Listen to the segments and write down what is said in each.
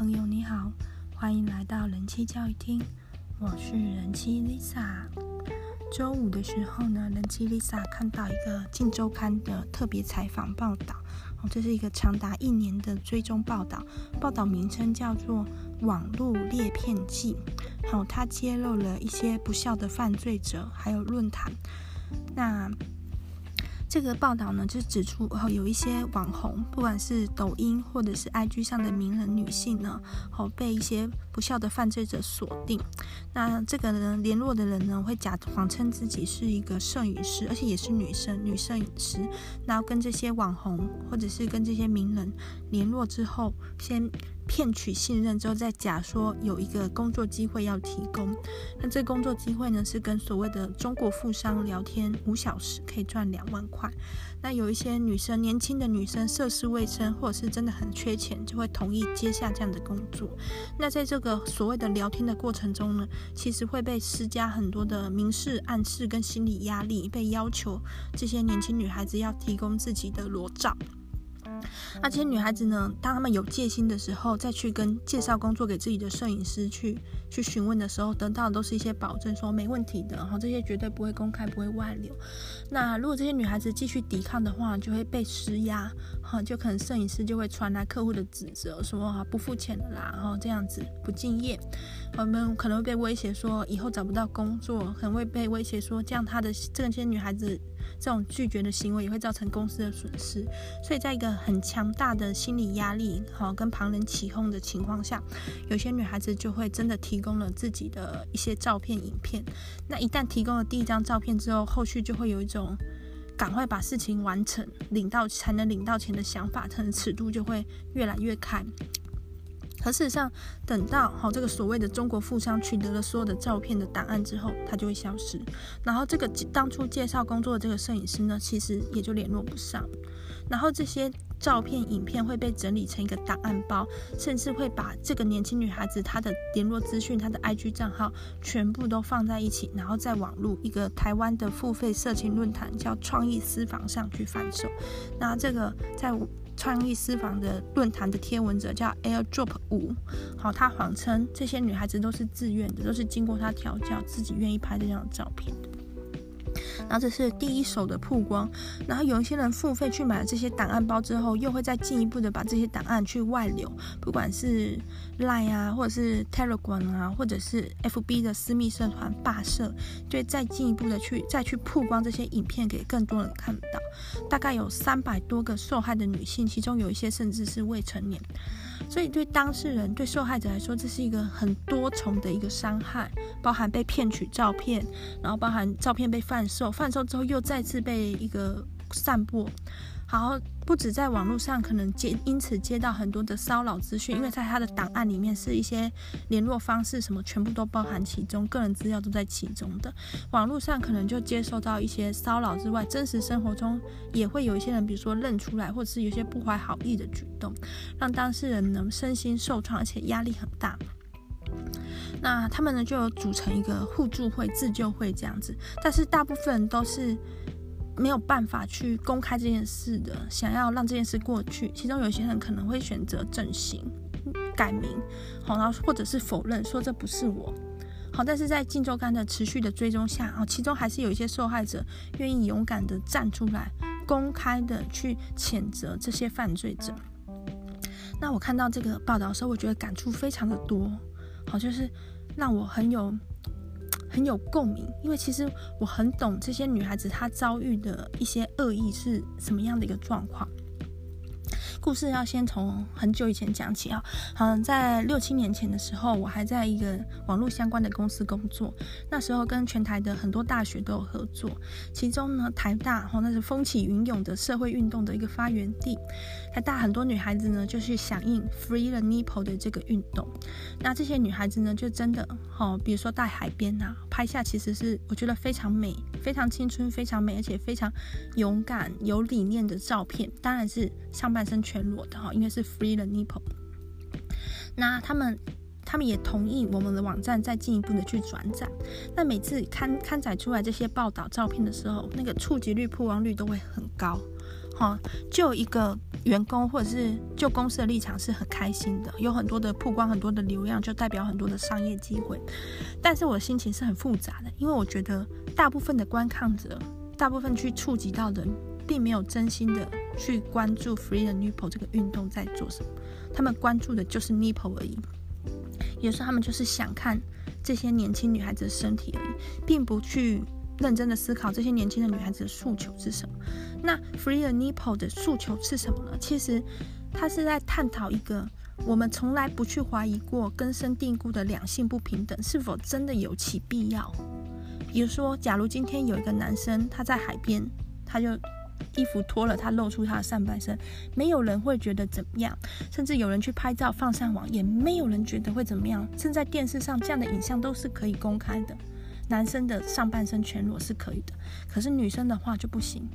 朋友你好，欢迎来到人妻教育厅，我是人妻 Lisa。周五的时候呢，人妻 Lisa 看到一个《镜周刊》的特别采访报道，哦，这是一个长达一年的追踪报道，报道名称叫做《网络猎骗记》，好，它揭露了一些不肖的犯罪者，还有论坛，那。这个报道呢，就指出哦，有一些网红，不管是抖音或者是 IG 上的名人女性呢，哦，被一些不肖的犯罪者锁定。那这个呢，联络的人呢，会假谎称自己是一个摄影师，而且也是女生，女摄影师。然后跟这些网红或者是跟这些名人联络之后，先。骗取信任之后，再假说有一个工作机会要提供。那这工作机会呢，是跟所谓的中国富商聊天五小时可以赚两万块。那有一些女生，年轻的女生涉世未深，或者是真的很缺钱，就会同意接下这样的工作。那在这个所谓的聊天的过程中呢，其实会被施加很多的明示暗示跟心理压力，被要求这些年轻女孩子要提供自己的裸照。那这些女孩子呢，当她们有戒心的时候，再去跟介绍工作给自己的摄影师去去询问的时候，得到的都是一些保证，说没问题的，哈，这些绝对不会公开，不会外流。那如果这些女孩子继续抵抗的话，就会被施压，哈，就可能摄影师就会传来客户的指责，说啊不付钱了啦，然后这样子不敬业，我们可能会被威胁说以后找不到工作，可能会被威胁说这样她的这些女孩子。这种拒绝的行为也会造成公司的损失，所以在一个很强大的心理压力，好跟旁人起哄的情况下，有些女孩子就会真的提供了自己的一些照片、影片。那一旦提供了第一张照片之后，后续就会有一种赶快把事情完成、领到才能领到钱的想法，可能尺度就会越来越开。可事实上，等到好这个所谓的中国富商取得了所有的照片的档案之后，他就会消失。然后这个当初介绍工作的这个摄影师呢，其实也就联络不上。然后这些照片、影片会被整理成一个档案包，甚至会把这个年轻女孩子她的联络资讯、她的 IG 账号全部都放在一起，然后在网络一个台湾的付费色情论坛叫创意私房上去贩售。那这个在。创意私房的论坛的贴文者叫 AirDrop 五，好，他谎称这些女孩子都是自愿的，都是经过他调教，自己愿意拍这张照片。然后这是第一手的曝光，然后有一些人付费去买了这些档案包之后，又会再进一步的把这些档案去外流，不管是 Line 啊，或者是 Telegram 啊，或者是 FB 的私密社团霸社，就会再进一步的去再去曝光这些影片给更多人看到。大概有三百多个受害的女性，其中有一些甚至是未成年。所以对当事人、对受害者来说，这是一个很多重的一个伤害，包含被骗取照片，然后包含照片被贩售，贩售之后又再次被一个散播。好，不止在网络上可能接因此接到很多的骚扰资讯，因为在他的档案里面是一些联络方式什么全部都包含其中，个人资料都在其中的。网络上可能就接受到一些骚扰之外，真实生活中也会有一些人，比如说认出来，或者是有些不怀好意的举动，让当事人呢身心受创，而且压力很大。那他们呢就有组成一个互助会、自救会这样子，但是大部分人都是。没有办法去公开这件事的，想要让这件事过去，其中有些人可能会选择整形、改名，好，然后或者是否认说这不是我，好，但是在镜周刊的持续的追踪下，啊，其中还是有一些受害者愿意勇敢的站出来，公开的去谴责这些犯罪者。那我看到这个报道的时候，我觉得感触非常的多，好，就是让我很有。很有共鸣，因为其实我很懂这些女孩子她遭遇的一些恶意是什么样的一个状况。故事要先从很久以前讲起啊，好像在六七年前的时候，我还在一个网络相关的公司工作。那时候跟全台的很多大学都有合作，其中呢，台大哈，那是风起云涌的社会运动的一个发源地。台大很多女孩子呢，就去响应 Free the Nipple 的这个运动。那这些女孩子呢，就真的哦，比如说在海边啊，拍下其实是我觉得非常美、非常青春、非常美，而且非常勇敢、有理念的照片。当然是上半身全裸的哈，因为是 free the nipple。那他们他们也同意我们的网站再进一步的去转载。那每次刊刊载出来这些报道照片的时候，那个触及率、曝光率都会很高。哈，就一个员工或者是就公司的立场是很开心的，有很多的曝光、很多的流量，就代表很多的商业机会。但是我的心情是很复杂的，因为我觉得大部分的观看者，大部分去触及到的，并没有真心的去关注 Free the Nipple 这个运动在做什么，他们关注的就是 Nipple 而已。有时候他们就是想看这些年轻女孩子的身体而已，并不去认真的思考这些年轻的女孩子的诉求是什么。那 Free the Nipple 的诉求是什么呢？其实他是在探讨一个我们从来不去怀疑过、根深蒂固的两性不平等是否真的有其必要。比如说，假如今天有一个男生他在海边，他就衣服脱了，他露出他的上半身，没有人会觉得怎么样，甚至有人去拍照放上网，也没有人觉得会怎么样。甚至在电视上这样的影像都是可以公开的，男生的上半身全裸是可以的，可是女生的话就不行。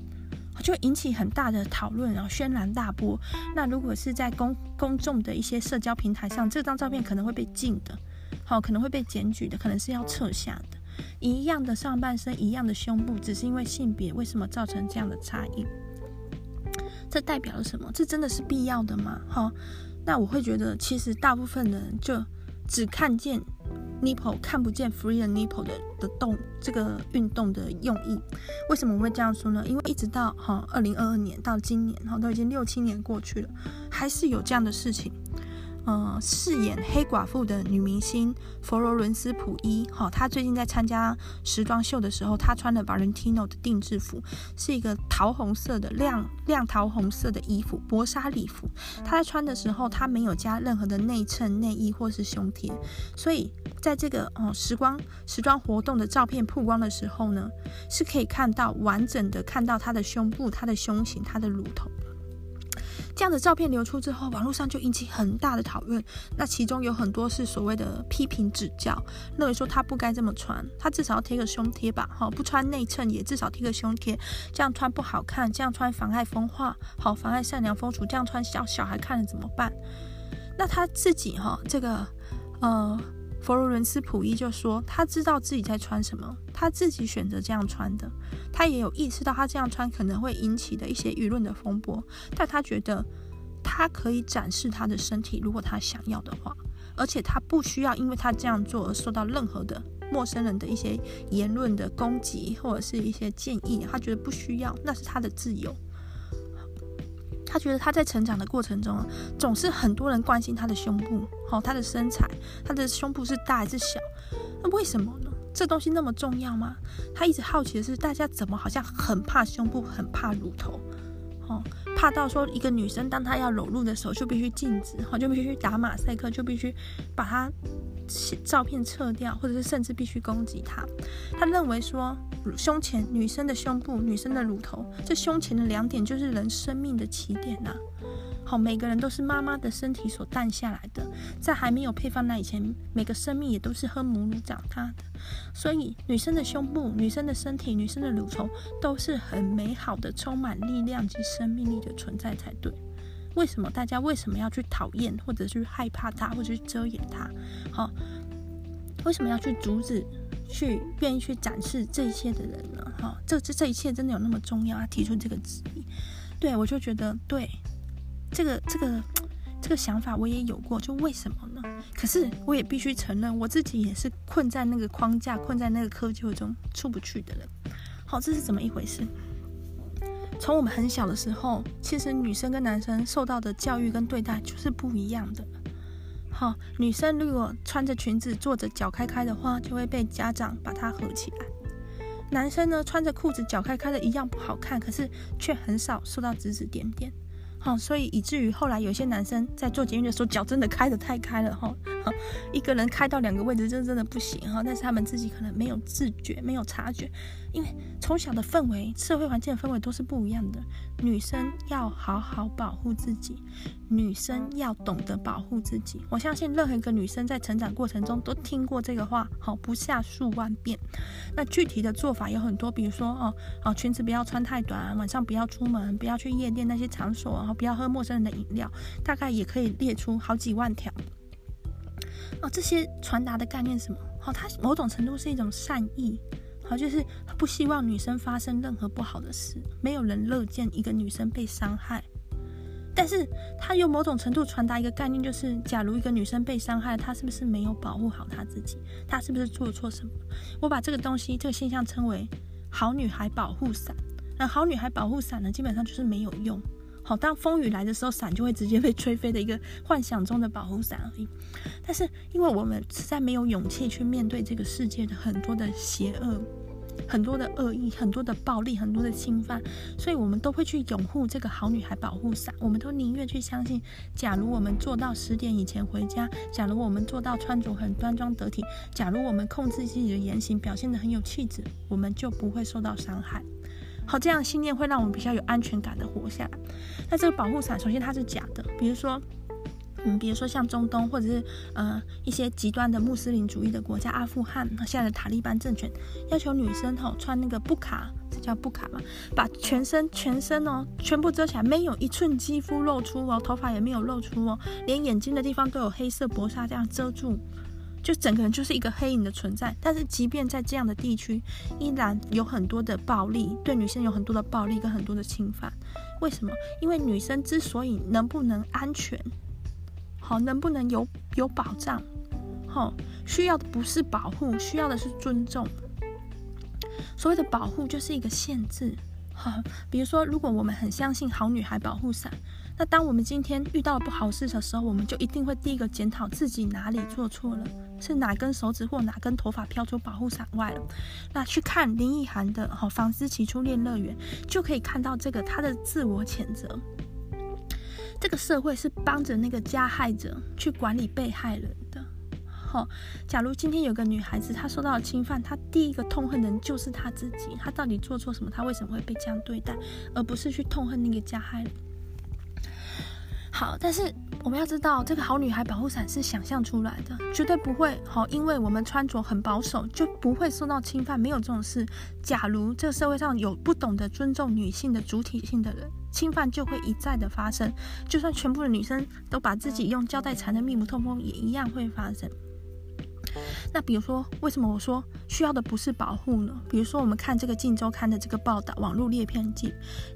就引起很大的讨论，然后轩然大波。那如果是在公公众的一些社交平台上，这张照片可能会被禁的，好，可能会被检举的，可能是要撤下的。一样的上半身，一样的胸部，只是因为性别，为什么造成这样的差异？这代表了什么？这真的是必要的吗？哈，那我会觉得，其实大部分人就只看见。Nipple 看不见 Free the Nipple 的的动这个运动的用意，为什么我会这样说呢？因为一直到哈二零二二年到今年哈都已经六七年过去了，还是有这样的事情。呃，饰演黑寡妇的女明星佛罗伦斯普伊，哈，她最近在参加时装秀的时候，她穿了 Valentino 的定制服，是一个桃红色的亮亮桃红色的衣服，薄纱礼服。她在穿的时候，她没有加任何的内衬、内衣或是胸贴，所以在这个哦时光时装活动的照片曝光的时候呢，是可以看到完整的看到她的胸部、她的胸型、她的乳头。这样的照片流出之后，网络上就引起很大的讨论。那其中有很多是所谓的批评指教，认为说他不该这么穿，他至少要贴个胸贴吧，哈，不穿内衬也至少贴个胸贴，这样穿不好看，这样穿妨碍风化，好，妨碍善良风俗，这样穿小小孩看了怎么办？那他自己哈，这个呃。佛罗伦斯普伊就说：“他知道自己在穿什么，他自己选择这样穿的。他也有意识到他这样穿可能会引起的一些舆论的风波，但他觉得他可以展示他的身体，如果他想要的话，而且他不需要因为他这样做而受到任何的陌生人的一些言论的攻击或者是一些建议。他觉得不需要，那是他的自由。”他觉得他在成长的过程中，总是很多人关心他的胸部，好，他的身材，他的胸部是大还是小？那为什么呢？这东西那么重要吗？他一直好奇的是，大家怎么好像很怕胸部，很怕乳头，哦，怕到说一个女生当她要裸露的时候，就必须禁止，好，就必须打马赛克，就必须把她照片撤掉，或者是甚至必须攻击他。他认为说。胸前女生的胸部，女生的乳头，这胸前的两点就是人生命的起点呐、啊。好，每个人都是妈妈的身体所诞下来的，在还没有配方奶以前，每个生命也都是喝母乳长大的。所以，女生的胸部、女生的身体、女生的乳头都是很美好的、充满力量及生命力的存在才对。为什么大家为什么要去讨厌或者去害怕他，或者去遮掩他？好，为什么要去阻止？去愿意去展示这一切的人呢？哈，这这这一切真的有那么重要？他提出这个质疑，对，我就觉得对，这个这个这个想法我也有过，就为什么呢？可是我也必须承认，我自己也是困在那个框架、困在那个窠臼中出不去的人。好，这是怎么一回事？从我们很小的时候，其实女生跟男生受到的教育跟对待就是不一样的。好，女生如果穿着裙子坐着脚开开的话，就会被家长把她合起来。男生呢，穿着裤子脚开开的一样不好看，可是却很少受到指指点点。好，所以以至于后来有些男生在做捷运的时候，脚真的开得太开了哈。一个人开到两个位置，这真的不行哈。但是他们自己可能没有自觉，没有察觉。因为从小的氛围、社会环境的氛围都是不一样的。女生要好好保护自己，女生要懂得保护自己。我相信任何一个女生在成长过程中都听过这个话，好，不下数万遍。那具体的做法有很多，比如说哦哦，裙子不要穿太短，晚上不要出门，不要去夜店那些场所，然后不要喝陌生人的饮料，大概也可以列出好几万条。哦，这些传达的概念什么？好，它某种程度是一种善意，好，就是不希望女生发生任何不好的事，没有人乐见一个女生被伤害。但是，它有某种程度传达一个概念，就是假如一个女生被伤害，她是不是没有保护好她自己？她是不是做错什么？我把这个东西、这个现象称为“好女孩保护伞”。那好女孩保护伞呢，基本上就是没有用。好，当风雨来的时候，伞就会直接被吹飞的一个幻想中的保护伞而已。但是，因为我们实在没有勇气去面对这个世界的很多的邪恶。很多的恶意，很多的暴力，很多的侵犯，所以我们都会去拥护这个好女孩保护伞。我们都宁愿去相信，假如我们做到十点以前回家，假如我们做到穿着很端庄得体，假如我们控制自己的言行，表现得很有气质，我们就不会受到伤害。好，这样信念会让我们比较有安全感的活下来。那这个保护伞，首先它是假的，比如说。嗯，比如说像中东，或者是呃一些极端的穆斯林主义的国家，阿富汗现在的塔利班政权要求女生吼、穿那个布卡，这叫布卡嘛，把全身全身哦全部遮起来，没有一寸肌肤露出哦，头发也没有露出哦，连眼睛的地方都有黑色薄纱这样遮住，就整个人就是一个黑影的存在。但是即便在这样的地区，依然有很多的暴力，对女生有很多的暴力跟很多的侵犯。为什么？因为女生之所以能不能安全？好，能不能有有保障？好，需要的不是保护，需要的是尊重。所谓的保护就是一个限制。哈，比如说，如果我们很相信好女孩保护伞，那当我们今天遇到不好事的时候，我们就一定会第一个检讨自己哪里做错了，是哪根手指或哪根头发飘出保护伞外了。那去看林奕涵的《好房思琪初恋乐园》，就可以看到这个他的自我谴责。这个社会是帮着那个加害者去管理被害人的。好、哦，假如今天有个女孩子她受到了侵犯，她第一个痛恨的人就是她自己。她到底做错什么？她为什么会被这样对待？而不是去痛恨那个加害人。好，但是我们要知道，这个好女孩保护伞是想象出来的，绝对不会。好，因为我们穿着很保守，就不会受到侵犯。没有这种事。假如这个社会上有不懂得尊重女性的主体性的人。侵犯就会一再的发生，就算全部的女生都把自己用胶带缠得密不透风，也一样会发生。那比如说，为什么我说需要的不是保护呢？比如说，我们看这个《镜周刊》的这个报道，《网络裂片记》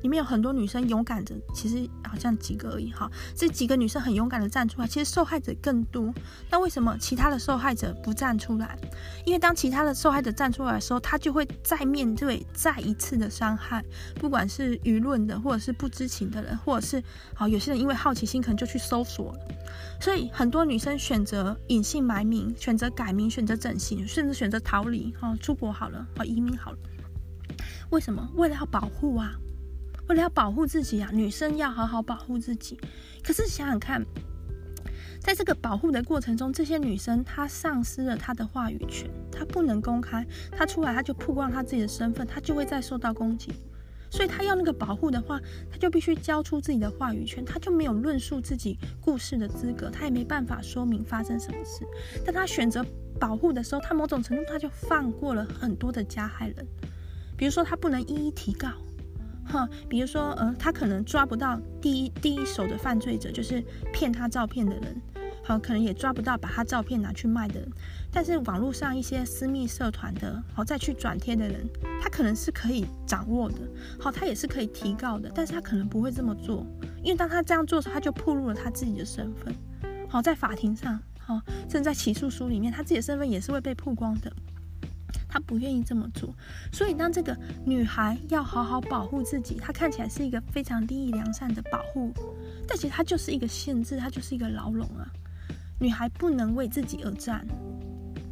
里面有很多女生勇敢的，其实好像几个而已哈。这几个女生很勇敢的站出来，其实受害者更多。那为什么其他的受害者不站出来？因为当其他的受害者站出来的时候，他就会再面对再一次的伤害，不管是舆论的，或者是不知情的人，或者是好有些人因为好奇心可能就去搜索了。所以很多女生选择隐姓埋名，选择改名，选择整形，甚至选择逃离，哈，出国好了，哦移民好了。为什么？为了要保护啊，为了要保护自己啊，女生要好好保护自己。可是想想看，在这个保护的过程中，这些女生她丧失了她的话语权，她不能公开，她出来她就曝光她自己的身份，她就会再受到攻击。所以他要那个保护的话，他就必须交出自己的话语权，他就没有论述自己故事的资格，他也没办法说明发生什么事。但他选择保护的时候，他某种程度他就放过了很多的加害人，比如说他不能一一提告，哈，比如说呃，他可能抓不到第一第一手的犯罪者，就是骗他照片的人。好，可能也抓不到把他照片拿去卖的。人，但是网络上一些私密社团的，好再去转贴的人，他可能是可以掌握的，好，他也是可以提告的，但是他可能不会这么做，因为当他这样做的时候，他就暴露了他自己的身份，好，在法庭上，好，甚至在起诉书里面，他自己的身份也是会被曝光的，他不愿意这么做，所以当这个女孩要好好保护自己，她看起来是一个非常利益良善的保护，但其实她就是一个限制，她就是一个牢笼啊。女孩不能为自己而战，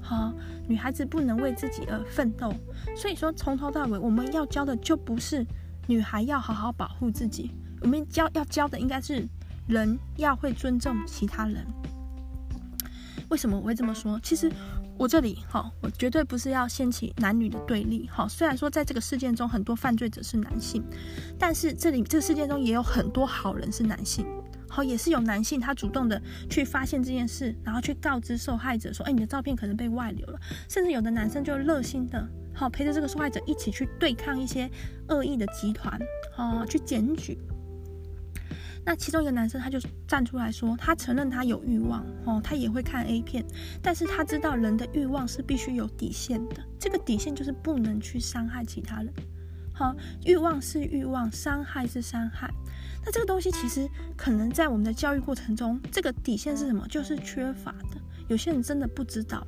好，女孩子不能为自己而奋斗。所以说，从头到尾，我们要教的就不是女孩要好好保护自己，我们教要教的应该是人要会尊重其他人。为什么我会这么说？其实我这里哈，我绝对不是要掀起男女的对立。好，虽然说在这个事件中很多犯罪者是男性，但是这里这个事件中也有很多好人是男性。好，也是有男性，他主动的去发现这件事，然后去告知受害者说：“哎，你的照片可能被外流了。”甚至有的男生就热心的，好陪着这个受害者一起去对抗一些恶意的集团，好去检举。那其中一个男生他就站出来说，他承认他有欲望哦，他也会看 A 片，但是他知道人的欲望是必须有底线的，这个底线就是不能去伤害其他人。好，欲望是欲望，伤害是伤害。那这个东西其实可能在我们的教育过程中，这个底线是什么？就是缺乏的。有些人真的不知道。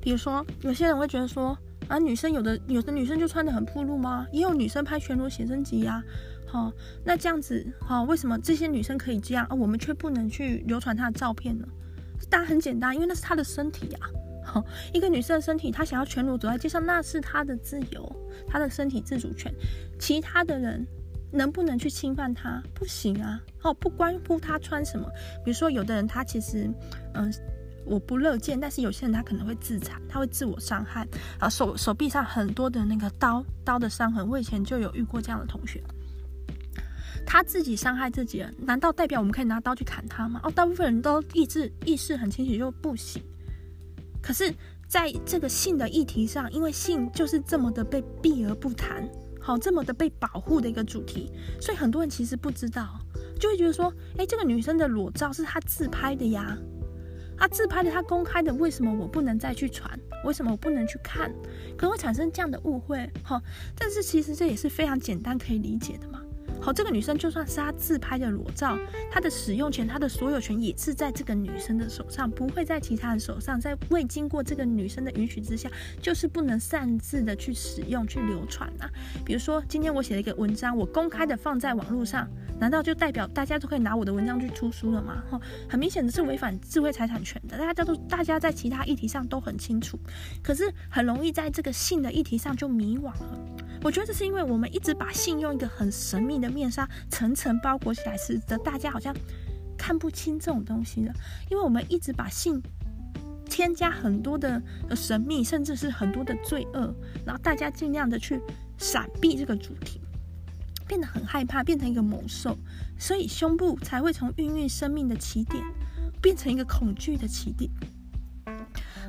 比如说，有些人会觉得说，啊，女生有的有的女生就穿得很暴露吗？也有女生拍全裸写真集呀。好，那这样子，好，为什么这些女生可以这样，而我们却不能去流传她的照片呢？当然很简单，因为那是她的身体呀。一个女生的身体，她想要全裸走在街上，那是她的自由，她的身体自主权。其他的人能不能去侵犯他？不行啊！哦，不关乎他穿什么。比如说，有的人他其实，嗯、我不乐见，但是有些人他可能会自残，他会自我伤害啊，手手臂上很多的那个刀刀的伤痕。我以前就有遇过这样的同学，他自己伤害自己了，难道代表我们可以拿刀去砍他吗？哦，大部分人都意志意识很清醒，就不行。可是，在这个性的议题上，因为性就是这么的被避而不谈，好，这么的被保护的一个主题，所以很多人其实不知道，就会觉得说，哎，这个女生的裸照是她自拍的呀，她自拍的，她公开的，为什么我不能再去传？为什么我不能去看？可能会产生这样的误会，哈，但是其实这也是非常简单可以理解的嘛。好，这个女生就算是她自拍的裸照，她的使用权、她的所有权也是在这个女生的手上，不会在其他人手上。在未经过这个女生的允许之下，就是不能擅自的去使用、去流传啊。比如说，今天我写了一个文章，我公开的放在网络上，难道就代表大家都可以拿我的文章去出书了吗？哈，很明显的是违反智慧财产权的。大家都大家在其他议题上都很清楚，可是很容易在这个性的议题上就迷惘了。我觉得这是因为我们一直把性用一个很神秘的面纱层层包裹起来，使得大家好像看不清这种东西了。因为我们一直把性添加很多的神秘，甚至是很多的罪恶，然后大家尽量的去闪避这个主题，变得很害怕，变成一个猛兽，所以胸部才会从孕育生命的起点变成一个恐惧的起点。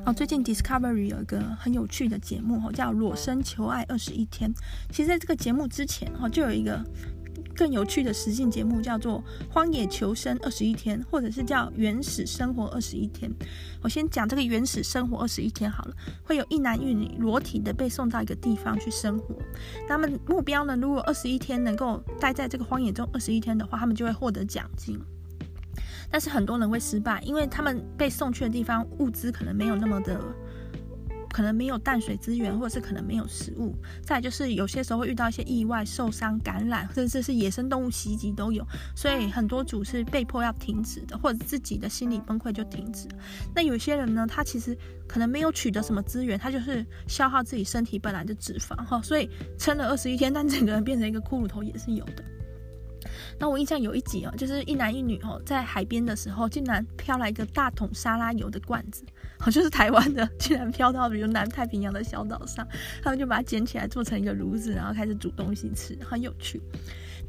哦，最近 Discovery 有一个很有趣的节目，叫《裸身求爱二十一天》。其实，在这个节目之前，就有一个更有趣的实境节目，叫做《荒野求生二十一天》，或者是叫《原始生活二十一天》。我先讲这个《原始生活二十一天》好了，会有一男一女裸体的被送到一个地方去生活。那么目标呢，如果二十一天能够待在这个荒野中二十一天的话，他们就会获得奖金。但是很多人会失败，因为他们被送去的地方物资可能没有那么的，可能没有淡水资源，或者是可能没有食物。再就是有些时候会遇到一些意外、受伤、感染，甚至是野生动物袭击都有。所以很多组是被迫要停止的，或者自己的心理崩溃就停止。那有些人呢，他其实可能没有取得什么资源，他就是消耗自己身体本来的脂肪哈，所以撑了二十一天，但整个人变成一个骷髅头也是有的。那我印象有一集哦，就是一男一女哦，在海边的时候，竟然飘来一个大桶沙拉油的罐子，好，就是台湾的，竟然飘到比如南太平洋的小岛上，他们就把它捡起来做成一个炉子，然后开始煮东西吃，很有趣。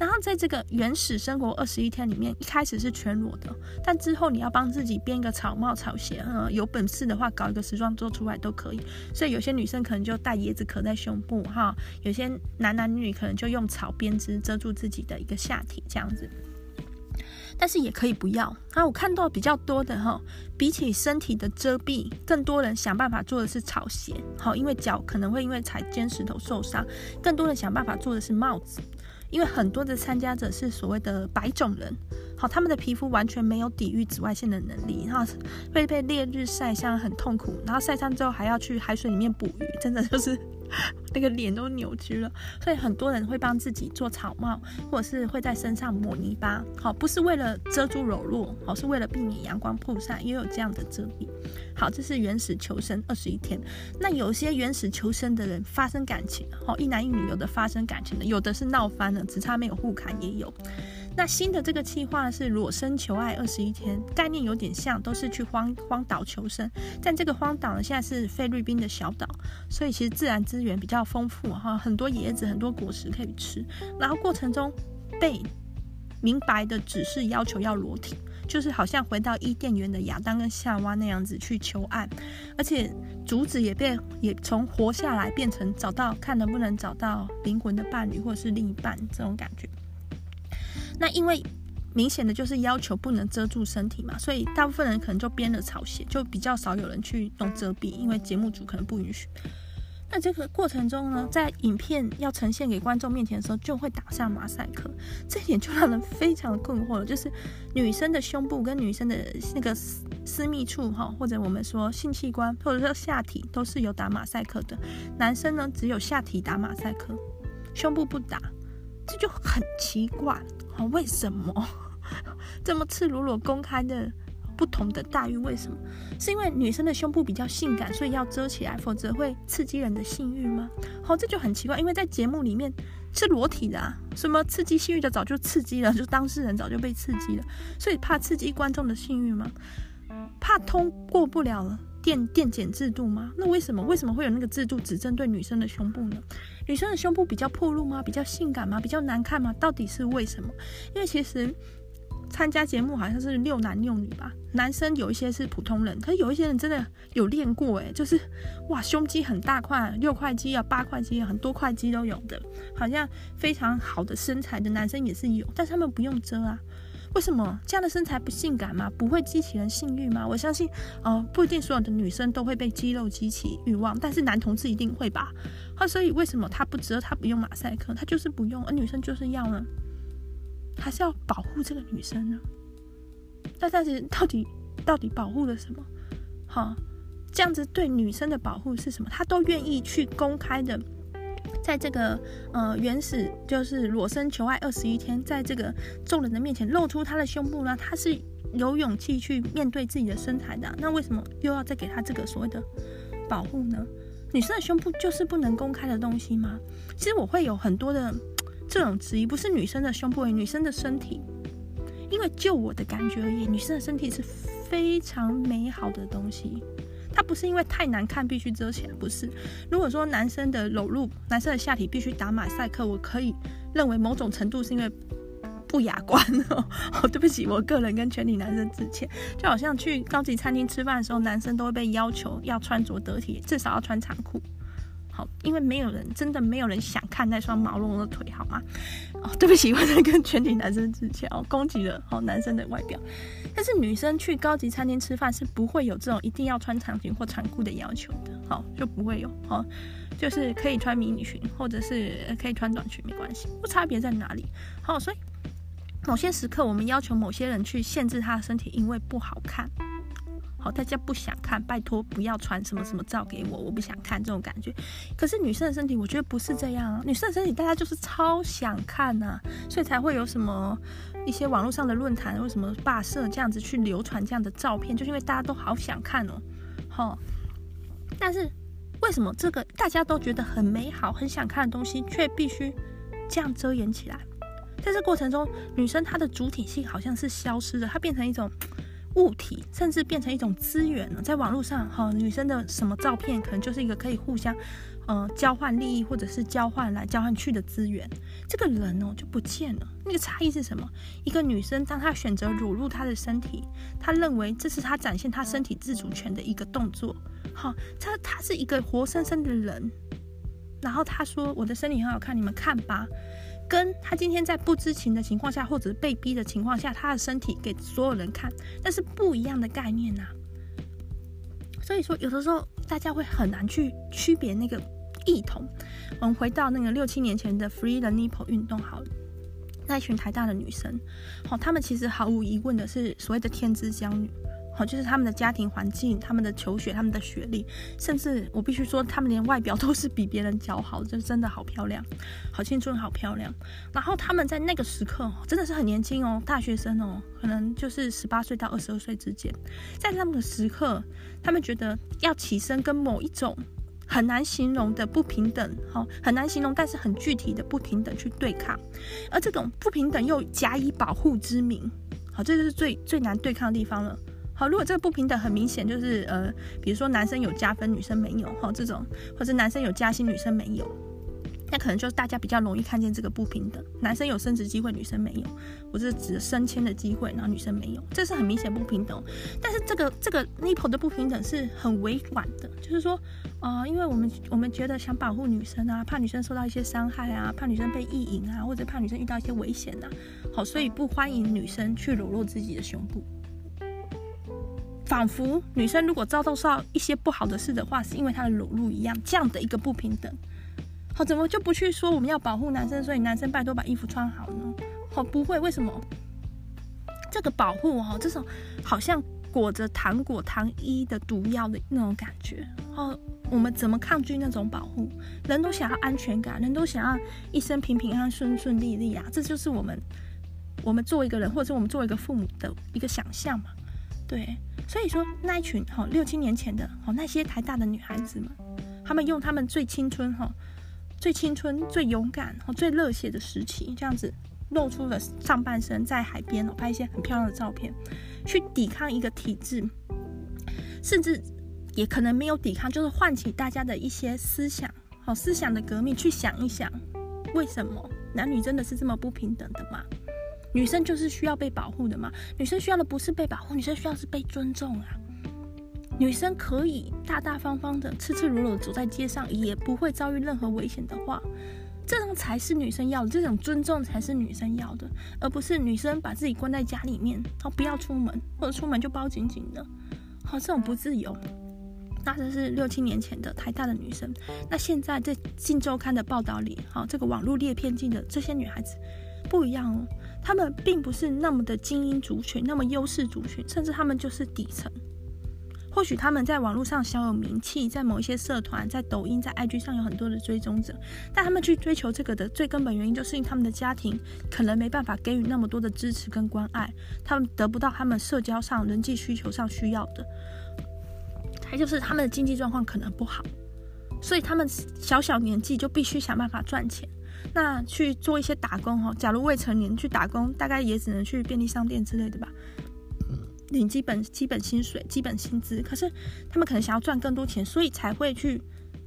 然后在这个原始生活二十一天里面，一开始是全裸的，但之后你要帮自己编一个草帽、草鞋，嗯，有本事的话搞一个时装做出来都可以。所以有些女生可能就戴椰子壳在胸部，哈，有些男男女女可能就用草编织遮住自己的一个下体这样子。但是也可以不要。啊，我看到比较多的哈，比起身体的遮蔽，更多人想办法做的是草鞋，好，因为脚可能会因为踩尖石头受伤，更多人想办法做的是帽子。因为很多的参加者是所谓的白种人，好，他们的皮肤完全没有抵御紫外线的能力，然后会被烈日晒伤，很痛苦，然后晒伤之后还要去海水里面捕鱼，真的就是那个脸都扭曲了。所以很多人会帮自己做草帽，或者是会在身上抹泥巴，好，不是为了遮住裸露，好，是为了避免阳光曝晒，也有这样的遮蔽。好，这是原始求生二十一天。那有些原始求生的人发生感情，好，一男一女，有的发生感情的，有的是闹翻了，只差没有互砍也有。那新的这个计划是裸身求爱二十一天，概念有点像，都是去荒荒岛求生。但这个荒岛呢，现在是菲律宾的小岛，所以其实自然资源比较丰富哈，很多椰子，很多果实可以吃。然后过程中被明白的指示要求要裸体。就是好像回到伊甸园的亚当跟夏娃那样子去求爱，而且主旨也被也从活下来变成找到看能不能找到灵魂的伴侣或者是另一半这种感觉。那因为明显的就是要求不能遮住身体嘛，所以大部分人可能就编了草鞋，就比较少有人去弄遮蔽，因为节目组可能不允许。那这个过程中呢，在影片要呈现给观众面前的时候，就会打上马赛克，这一点就让人非常的困惑了。就是女生的胸部跟女生的那个私密处哈，或者我们说性器官，或者说下体，都是有打马赛克的。男生呢，只有下体打马赛克，胸部不打，这就很奇怪。好，为什么 这么赤裸裸公开的？不同的待遇，为什么？是因为女生的胸部比较性感，所以要遮起来，否则会刺激人的性欲吗？好，这就很奇怪，因为在节目里面是裸体的啊，什么刺激性欲的早就刺激了，就当事人早就被刺激了，所以怕刺激观众的性欲吗？怕通过不了了电电检制度吗？那为什么？为什么会有那个制度只针对女生的胸部呢？女生的胸部比较暴露吗？比较性感吗？比较难看吗？到底是为什么？因为其实。参加节目好像是六男六女吧，男生有一些是普通人，可是有一些人真的有练过诶，就是哇胸肌很大块，六块肌啊八块肌啊，很多块肌都有的，好像非常好的身材的男生也是有，但是他们不用遮啊，为什么这样的身材不性感吗？不会激起人性欲吗？我相信哦、呃，不一定所有的女生都会被肌肉激起欲望，但是男同志一定会吧？啊，所以为什么他不遮，他不用马赛克，他就是不用，而女生就是要呢？还是要保护这个女生呢？那但是到底到底保护了什么？好，这样子对女生的保护是什么？他都愿意去公开的，在这个呃原始就是裸身求爱二十一天，在这个众人的面前露出他的胸部呢？他是有勇气去面对自己的身材的。那为什么又要再给他这个所谓的保护呢？女生的胸部就是不能公开的东西吗？其实我会有很多的。这种质疑不是女生的胸部，女生的身体，因为就我的感觉而言，女生的身体是非常美好的东西，它不是因为太难看必须遮起来，不是。如果说男生的裸露，男生的下体必须打马赛克，我可以认为某种程度是因为不雅观哦。哦，对不起，我个人跟全体男生致歉。就好像去高级餐厅吃饭的时候，男生都会被要求要穿着得体，至少要穿长裤。好，因为没有人真的没有人想看那双毛茸茸的腿，好吗？哦，对不起，我在跟全体男生致歉哦，攻击了好男生的外表。但是女生去高级餐厅吃饭是不会有这种一定要穿长裙或长裤的要求的，好，就不会有，好，就是可以穿迷你裙或者是可以穿短裙没关系，不差别在哪里？好，所以某些时刻我们要求某些人去限制他的身体，因为不好看。好，大家不想看，拜托不要传什么什么照给我，我不想看这种感觉。可是女生的身体，我觉得不是这样啊。女生的身体，大家就是超想看呐、啊，所以才会有什么一些网络上的论坛，为什么霸社这样子去流传这样的照片，就是因为大家都好想看哦。好，但是为什么这个大家都觉得很美好、很想看的东西，却必须这样遮掩起来？在这过程中，女生她的主体性好像是消失的，她变成一种。物体甚至变成一种资源了，在网络上，哈，女生的什么照片可能就是一个可以互相，呃，交换利益或者是交换来交换去的资源。这个人哦就不见了。那个差异是什么？一个女生当她选择裸露她的身体，她认为这是她展现她身体自主权的一个动作。好，她她是一个活生生的人，然后她说我的身体很好看，你们看吧。跟他今天在不知情的情况下，或者是被逼的情况下，他的身体给所有人看，那是不一样的概念呐、啊。所以说，有的时候大家会很难去区别那个异同。我们回到那个六七年前的 Free the Nipple 运动，好，那一群台大的女生，好，她们其实毫无疑问的是所谓的天之骄女。就是他们的家庭环境、他们的求学、他们的学历，甚至我必须说，他们连外表都是比别人姣好，就真的好漂亮，好青春，好漂亮。然后他们在那个时刻，真的是很年轻哦，大学生哦，可能就是十八岁到二十二岁之间，在他们的时刻，他们觉得要起身跟某一种很难形容的不平等，好，很难形容，但是很具体的不平等去对抗，而这种不平等又假以保护之名，好，这就是最最难对抗的地方了。好，如果这个不平等很明显，就是呃，比如说男生有加分，女生没有，哈，这种，或者男生有加薪，女生没有，那可能就是大家比较容易看见这个不平等，男生有升职机会，女生没有，我是指升迁的机会，然后女生没有，这是很明显不平等。但是这个这个 nipple 的不平等是很委婉的，就是说，啊、因为我们我们觉得想保护女生啊，怕女生受到一些伤害啊，怕女生被意淫啊，或者怕女生遇到一些危险啊，好，所以不欢迎女生去裸露自己的胸部。仿佛女生如果遭到到一些不好的事的话，是因为她的裸露一样，这样的一个不平等。好，怎么就不去说我们要保护男生？所以男生拜托把衣服穿好呢？好，不会，为什么？这个保护哈，这种好像裹着糖果糖衣的毒药的那种感觉。哦，我们怎么抗拒那种保护？人都想要安全感，人都想要一生平平安安、顺顺利利啊！这就是我们我们作为一个人，或者我们作为一个父母的一个想象嘛。对，所以说那一群哈六七年前的哈那些台大的女孩子们，她们用她们最青春哈。最青春、最勇敢、最热血的时期，这样子露出了上半身，在海边哦拍一些很漂亮的照片，去抵抗一个体制，甚至也可能没有抵抗，就是唤起大家的一些思想，好思想的革命，去想一想，为什么男女真的是这么不平等的吗？女生就是需要被保护的嘛？女生需要的不是被保护，女生需要是被尊重啊。女生可以大大方方的、赤赤裸裸的走在街上，也不会遭遇任何危险的话，这种才是女生要的，这种尊重才是女生要的，而不是女生把自己关在家里面，哦，不要出门，或者出门就包紧紧的，好，这种不自由。那这是六七年前的台大的女生，那现在在《镜周刊》的报道里，好，这个网络猎骗镜的这些女孩子不一样哦，他们并不是那么的精英族群，那么优势族群，甚至他们就是底层。或许他们在网络上小有名气，在某一些社团、在抖音、在 IG 上有很多的追踪者，但他们去追求这个的最根本原因，就是因为他们的家庭可能没办法给予那么多的支持跟关爱，他们得不到他们社交上、人际需求上需要的，还就是他们的经济状况可能不好，所以他们小小年纪就必须想办法赚钱，那去做一些打工哦。假如未成年去打工，大概也只能去便利商店之类的吧。领基本基本薪水、基本薪资，可是他们可能想要赚更多钱，所以才会去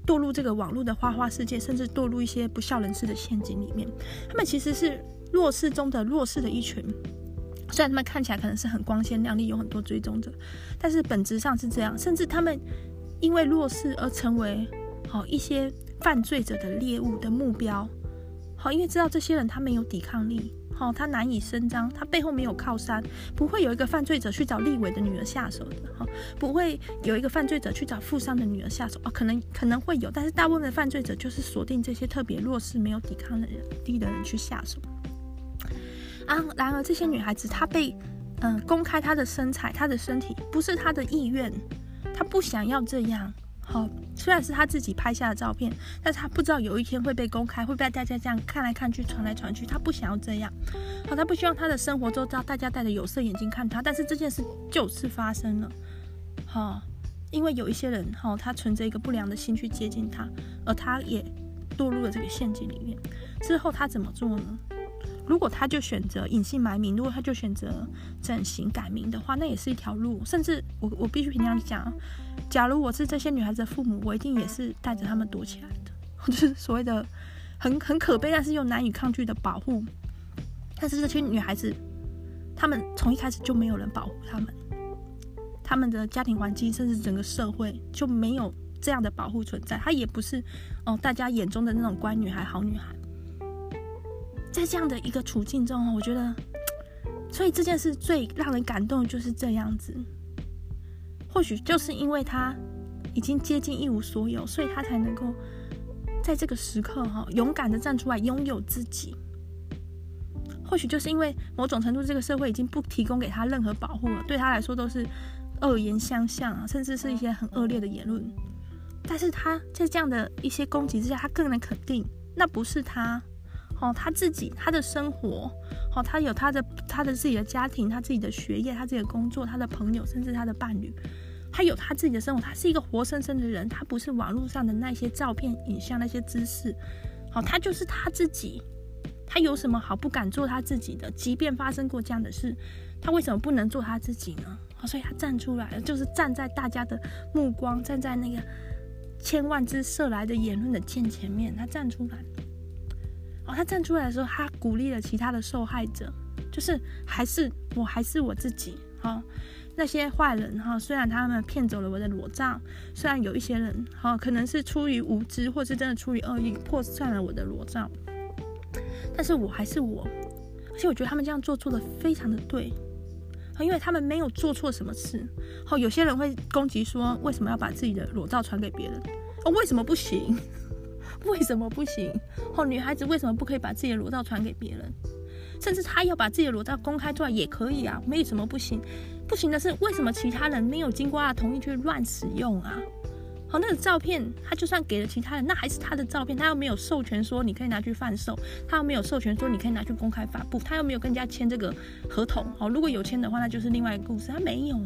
堕入这个网络的花花世界，甚至堕入一些不肖人士的陷阱里面。他们其实是弱势中的弱势的一群，虽然他们看起来可能是很光鲜亮丽，有很多追踪者，但是本质上是这样。甚至他们因为弱势而成为好一些犯罪者的猎物的目标。好，因为知道这些人他没有抵抗力。好，他难以伸张，他背后没有靠山，不会有一个犯罪者去找立委的女儿下手的，哈，不会有一个犯罪者去找富商的女儿下手啊，可能可能会有，但是大部分的犯罪者就是锁定这些特别弱势、没有抵抗力的人去下手。啊，然而这些女孩子，她被嗯、公开她的身材、她的身体，不是她的意愿，她不想要这样。好，虽然是他自己拍下的照片，但是他不知道有一天会被公开，会被大家这样看来看去、传来传去。他不想要这样，好，他不希望他的生活周遭，大家戴着有色眼镜看他。但是这件事就是发生了，好，因为有一些人，哈，他存着一个不良的心去接近他，而他也堕入了这个陷阱里面。之后他怎么做呢？如果他就选择隐姓埋名，如果他就选择整形改名的话，那也是一条路。甚至我我必须平常讲，假如我是这些女孩子的父母，我一定也是带着他们躲起来的，就是所谓的很很可悲，但是又难以抗拒的保护。但是这些女孩子，她们从一开始就没有人保护她们，她们的家庭环境甚至整个社会就没有这样的保护存在。她也不是哦大家眼中的那种乖女孩、好女孩。在这样的一个处境中，我觉得，所以这件事最让人感动就是这样子。或许就是因为他已经接近一无所有，所以他才能够在这个时刻哈勇敢的站出来，拥有自己。或许就是因为某种程度，这个社会已经不提供给他任何保护了，对他来说都是恶言相向啊，甚至是一些很恶劣的言论。但是他在这样的一些攻击之下，他更能肯定，那不是他。哦，他自己，他的生活，哦，他有他的他的自己的家庭，他自己的学业，他自己的工作，他的朋友，甚至他的伴侣，他有他自己的生活，他是一个活生生的人，他不是网络上的那些照片、影像、那些姿势，好，他就是他自己，他有什么好不敢做他自己的？即便发生过这样的事，他为什么不能做他自己呢？好，所以他站出来了，就是站在大家的目光，站在那个千万只射来的言论的剑前面，他站出来。哦，他站出来的时候，他鼓励了其他的受害者，就是还是我还是我自己。哈、那些坏人哈、虽然他们骗走了我的裸照，虽然有一些人哈、可能是出于无知，或是真的出于恶意破坏了我的裸照，但是我还是我，而且我觉得他们这样做做得非常的对。因为他们没有做错什么事，好，有些人会攻击说，为什么要把自己的裸照传给别人？哦，为什么不行？为什么不行？哦，女孩子为什么不可以把自己的裸照传给别人？甚至她要把自己的裸照公开出来也可以啊，没有什么不行。不行的是，为什么其他人没有经过他的同意去乱使用啊？好，那个照片，他就算给了其他人，那还是他的照片，他又没有授权说你可以拿去贩售，他又没有授权说你可以拿去公开发布，他又没有跟人家签这个合同。好，如果有签的话，那就是另外一个故事。他没有，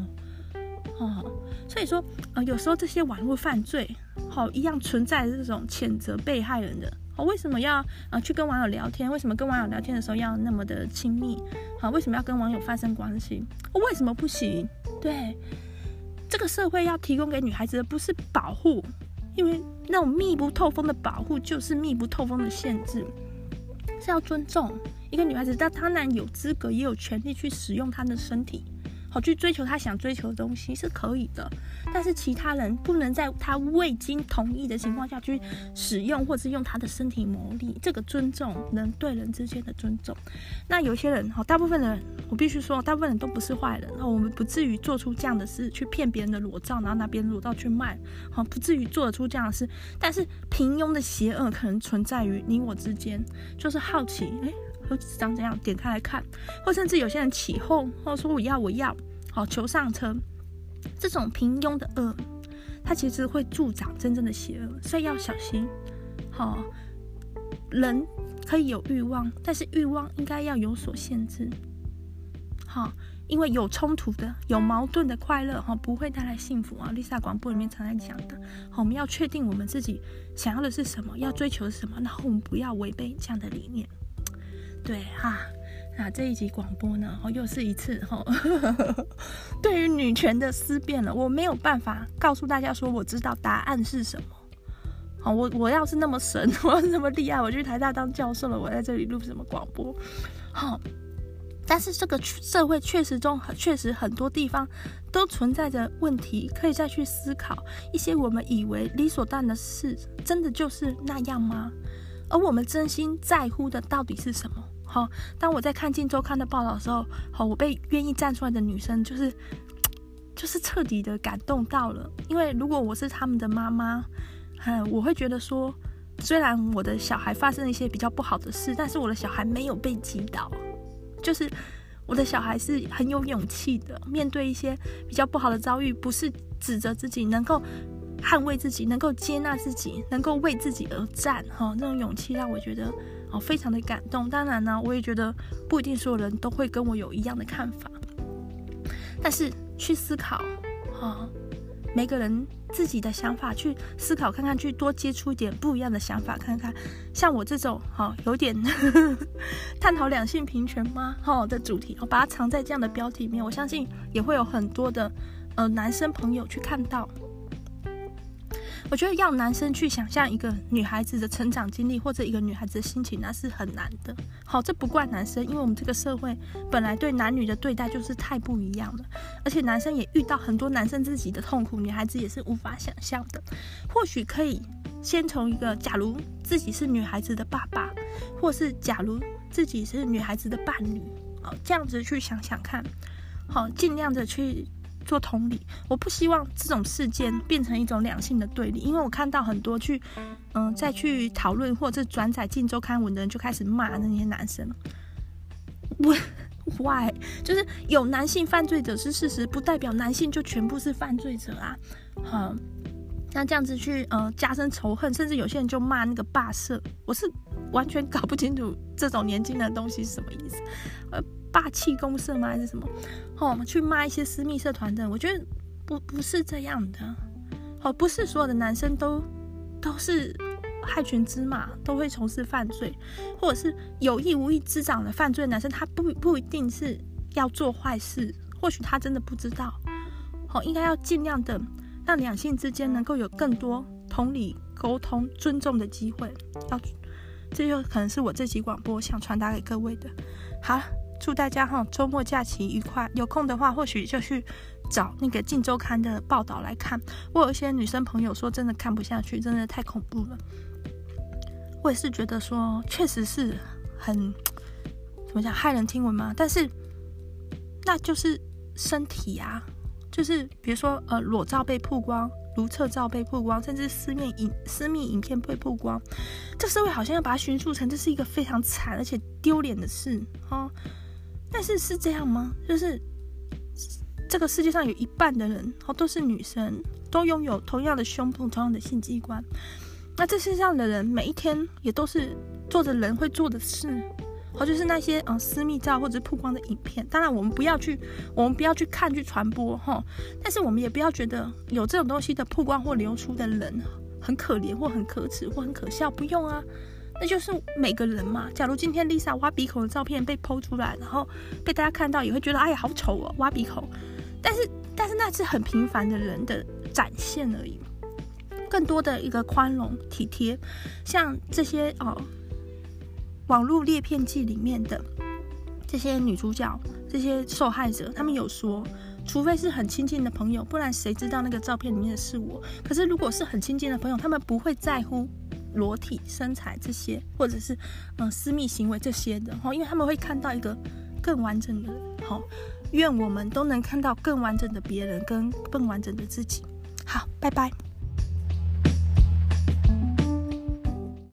哦，所以说，呃，有时候这些网络犯罪，好，一样存在这种谴责被害人的。好，为什么要啊去跟网友聊天？为什么跟网友聊天的时候要那么的亲密？好，为什么要跟网友发生关系？为什么不行？对。这个社会要提供给女孩子的不是保护，因为那种密不透风的保护就是密不透风的限制，是要尊重一个女孩子，她当然有资格也有权利去使用她的身体。好，去追求他想追求的东西是可以的，但是其他人不能在他未经同意的情况下去使用，或是用他的身体牟利。这个尊重，人对人之间的尊重。那有些人，好，大部分的人，我必须说，大部分人都不是坏人。那我们不至于做出这样的事，去骗别人的裸照，然后拿别人裸照去卖，好，不至于做得出这样的事。但是平庸的邪恶可能存在于你我之间，就是好奇，诶。或者长这样，点开来看，或甚至有些人起哄，或者说我要我要，好求上车，这种平庸的恶，它其实会助长真正的邪恶，所以要小心。好，人可以有欲望，但是欲望应该要有所限制。好，因为有冲突的、有矛盾的快乐，哈，不会带来幸福啊。Lisa 广播里面常在讲的，好，我们要确定我们自己想要的是什么，要追求什么，然后我们不要违背这样的理念。对哈，那这一集广播呢，哦，又是一次哈，对于女权的思辨了。我没有办法告诉大家说我知道答案是什么。好，我我要是那么神，我要是那么厉害，我去台大当教授了，我在这里录什么广播？好，但是这个社会确实中确实很多地方都存在着问题，可以再去思考一些我们以为理所当然的事，真的就是那样吗？而我们真心在乎的到底是什么？好，当我在看《镜周刊》的报道的时候，好，我被愿意站出来的女生，就是，就是彻底的感动到了。因为如果我是他们的妈妈，嗯，我会觉得说，虽然我的小孩发生了一些比较不好的事，但是我的小孩没有被击倒，就是我的小孩是很有勇气的，面对一些比较不好的遭遇，不是指责自己，能够捍卫自己，能够接纳自己，能够为自己而战。哈，那种勇气让我觉得。哦，非常的感动。当然呢，我也觉得不一定所有人都会跟我有一样的看法，但是去思考，哈、每个人自己的想法去思考看看，去多接触一点不一样的想法看看。像我这种，哈、有点 探讨两性平权吗？哈、的主题，我把它藏在这样的标题里面，我相信也会有很多的呃男生朋友去看到。我觉得要男生去想象一个女孩子的成长经历，或者一个女孩子的心情，那是很难的。好，这不怪男生，因为我们这个社会本来对男女的对待就是太不一样了，而且男生也遇到很多男生自己的痛苦，女孩子也是无法想象的。或许可以先从一个，假如自己是女孩子的爸爸，或是假如自己是女孩子的伴侣，好，这样子去想想看，好，尽量的去。做同理，我不希望这种事件变成一种两性的对立，因为我看到很多去，嗯、再去讨论或者转载《镜周刊》文的人就开始骂那些男生。我，why？就是有男性犯罪者是事实，不代表男性就全部是犯罪者啊。好，那这样子去，呃，加深仇恨，甚至有些人就骂那个霸社，我是完全搞不清楚这种年轻的东西是什么意思，呃。霸气公社吗？还是什么？哦，去骂一些私密社团的，我觉得不不是这样的。哦，不是所有的男生都都是害群之马，都会从事犯罪，或者是有意无意滋长的犯罪的男生，他不不一定是要做坏事，或许他真的不知道。好，应该要尽量的让两性之间能够有更多同理、沟通、尊重的机会。要这就可能是我这集广播想传达给各位的。好，祝大家哈周末假期愉快，有空的话或许就去找那个《镜周刊》的报道来看。我有一些女生朋友说，真的看不下去，真的太恐怖了。我也是觉得说，确实是很怎么讲骇人听闻嘛，但是那就是身体啊，就是比如说呃裸照被曝光。如厕照被曝光，甚至私密影私密影片被曝光，这社会好像要把它叙述成这是一个非常惨而且丢脸的事哦。但是是这样吗？就是这个世界上有一半的人哦都是女生，都拥有同样的胸部、同样的性器官。那这世上的人每一天也都是做着人会做的事。好就是那些嗯私密照或者曝光的影片，当然我们不要去，我们不要去看去传播哈，但是我们也不要觉得有这种东西的曝光或流出的人很可怜或很可耻或很可笑，不用啊，那就是每个人嘛。假如今天 Lisa 挖鼻孔的照片被剖出来，然后被大家看到，也会觉得哎呀好丑哦，挖鼻孔。但是但是那是很平凡的人的展现而已，更多的一个宽容体贴，像这些哦。网络裂片记里面的这些女主角、这些受害者，他们有说，除非是很亲近的朋友，不然谁知道那个照片里面的是我？可是如果是很亲近的朋友，他们不会在乎裸体、身材这些，或者是嗯私密行为这些的哈，因为他们会看到一个更完整的人。好，愿我们都能看到更完整的别人跟更完整的自己。好，拜拜。